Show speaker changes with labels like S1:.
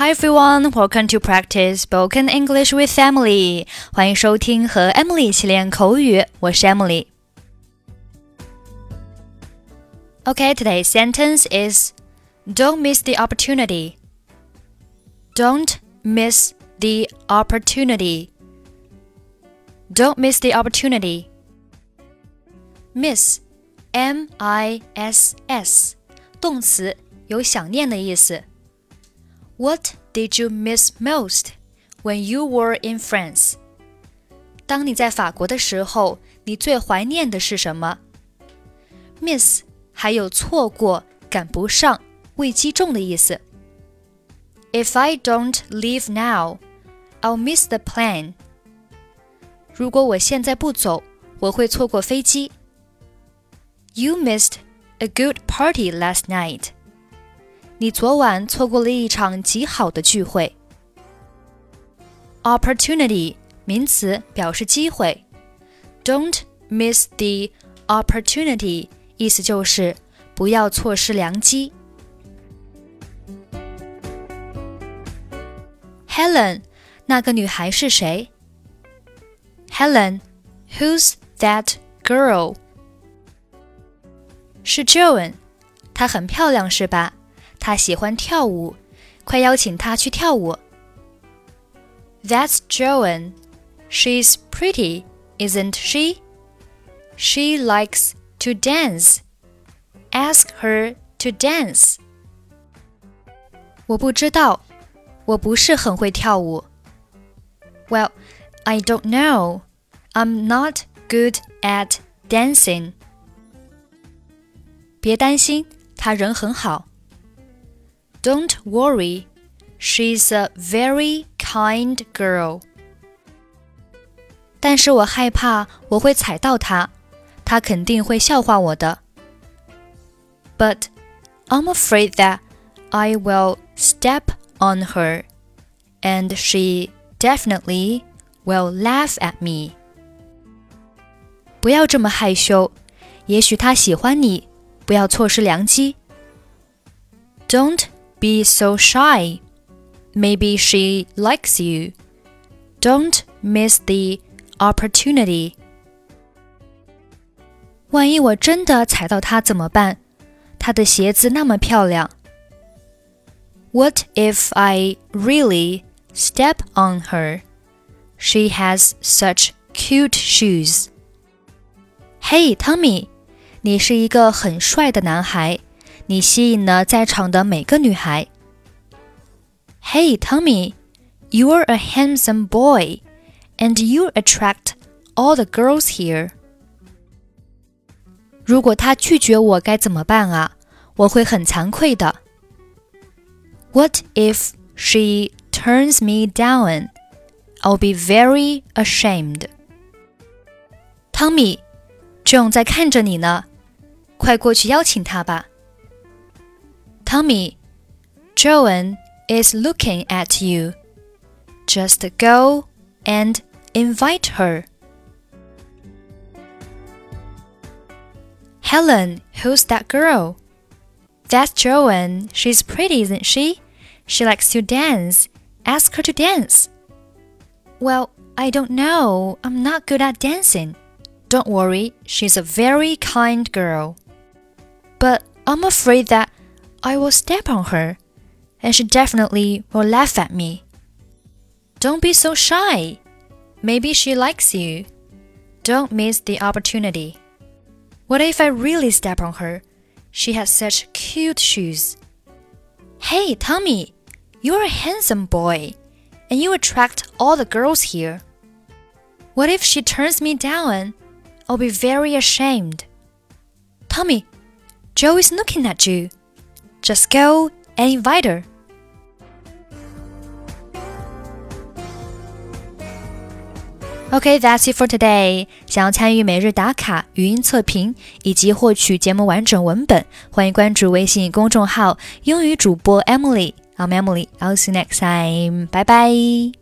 S1: Hi everyone, welcome to practice spoken English with Emily. 欢迎收听和 Emily 一起练口语，我是 Emily。Okay, today's sentence is Don't miss the opportunity. Don't miss the opportunity. Don't miss the opportunity. Miss, M I S S，动词，有想念的意思。 What did you miss most when you were in France? 当你在法国的时候，你最怀念的是什么？Miss 还有错过、赶不上、未击中的意思。If I don't leave now, I'll miss the plane. 如果我现在不走，我会错过飞机。You missed a good party last night. 你昨晚错过了一场极好的聚会。Opportunity 名词表示机会，Don't miss the opportunity 意思就是不要错失良机。Helen，那个女孩是谁？Helen，Who's that girl？是 Joan，她很漂亮，是吧？ 她喜欢跳舞，快邀请她去跳舞。That's Joan. She's pretty, isn't she? She likes to dance. Ask her to dance. 我不知道，我不是很会跳舞。Well, I don't know. I'm not good at dancing. 别担心，她人很好。 don't worry, she's a very kind girl. 但是我害怕我会踩到她，她肯定会笑话我的。But I'm afraid that I will step on her, and she definitely will laugh at me. 不要这么害羞，也许她喜欢你，不要错失良机。Don't be so shy. Maybe she likes you. Don't miss the opportunity. 万一我真的踩到她怎么办？她的鞋子那么漂亮。What if I really step on her? She has such cute shoes. Hey, Tommy，你是一个很帅的男孩。 你吸引了在场的每个女孩。Hey Tommy, you're a handsome boy, and you attract all the girls here. 如果他拒绝我该怎么办啊？我会很惭愧的。What if she turns me down? I'll be very ashamed. 汤米，Joan 在看着你呢，快过去邀请他吧。Tommy, Joan is looking at you. Just go and invite her. Helen, who's that girl? That's Joan. She's pretty, isn't she? She likes to dance. Ask her to dance. Well, I don't know. I'm not good at dancing. Don't worry, she's a very kind girl. But I'm afraid that I will step on her, and she definitely will laugh at me. Don't be so shy. Maybe she likes you. Don't miss the opportunity. What if I really step on her? She has such cute shoes. Hey, Tommy, you're a handsome boy, and you attract all the girls here. What if she turns me down? I'll be very ashamed. Tommy, Joan is looking at you. Just go and invite her. Okay, that's it for today. 想要参与每日打卡、语音测评以及获取节目完整文本，欢迎关注微信公众号“英语主播 Emily”。I'm Emily. I'll see you next time. Bye bye.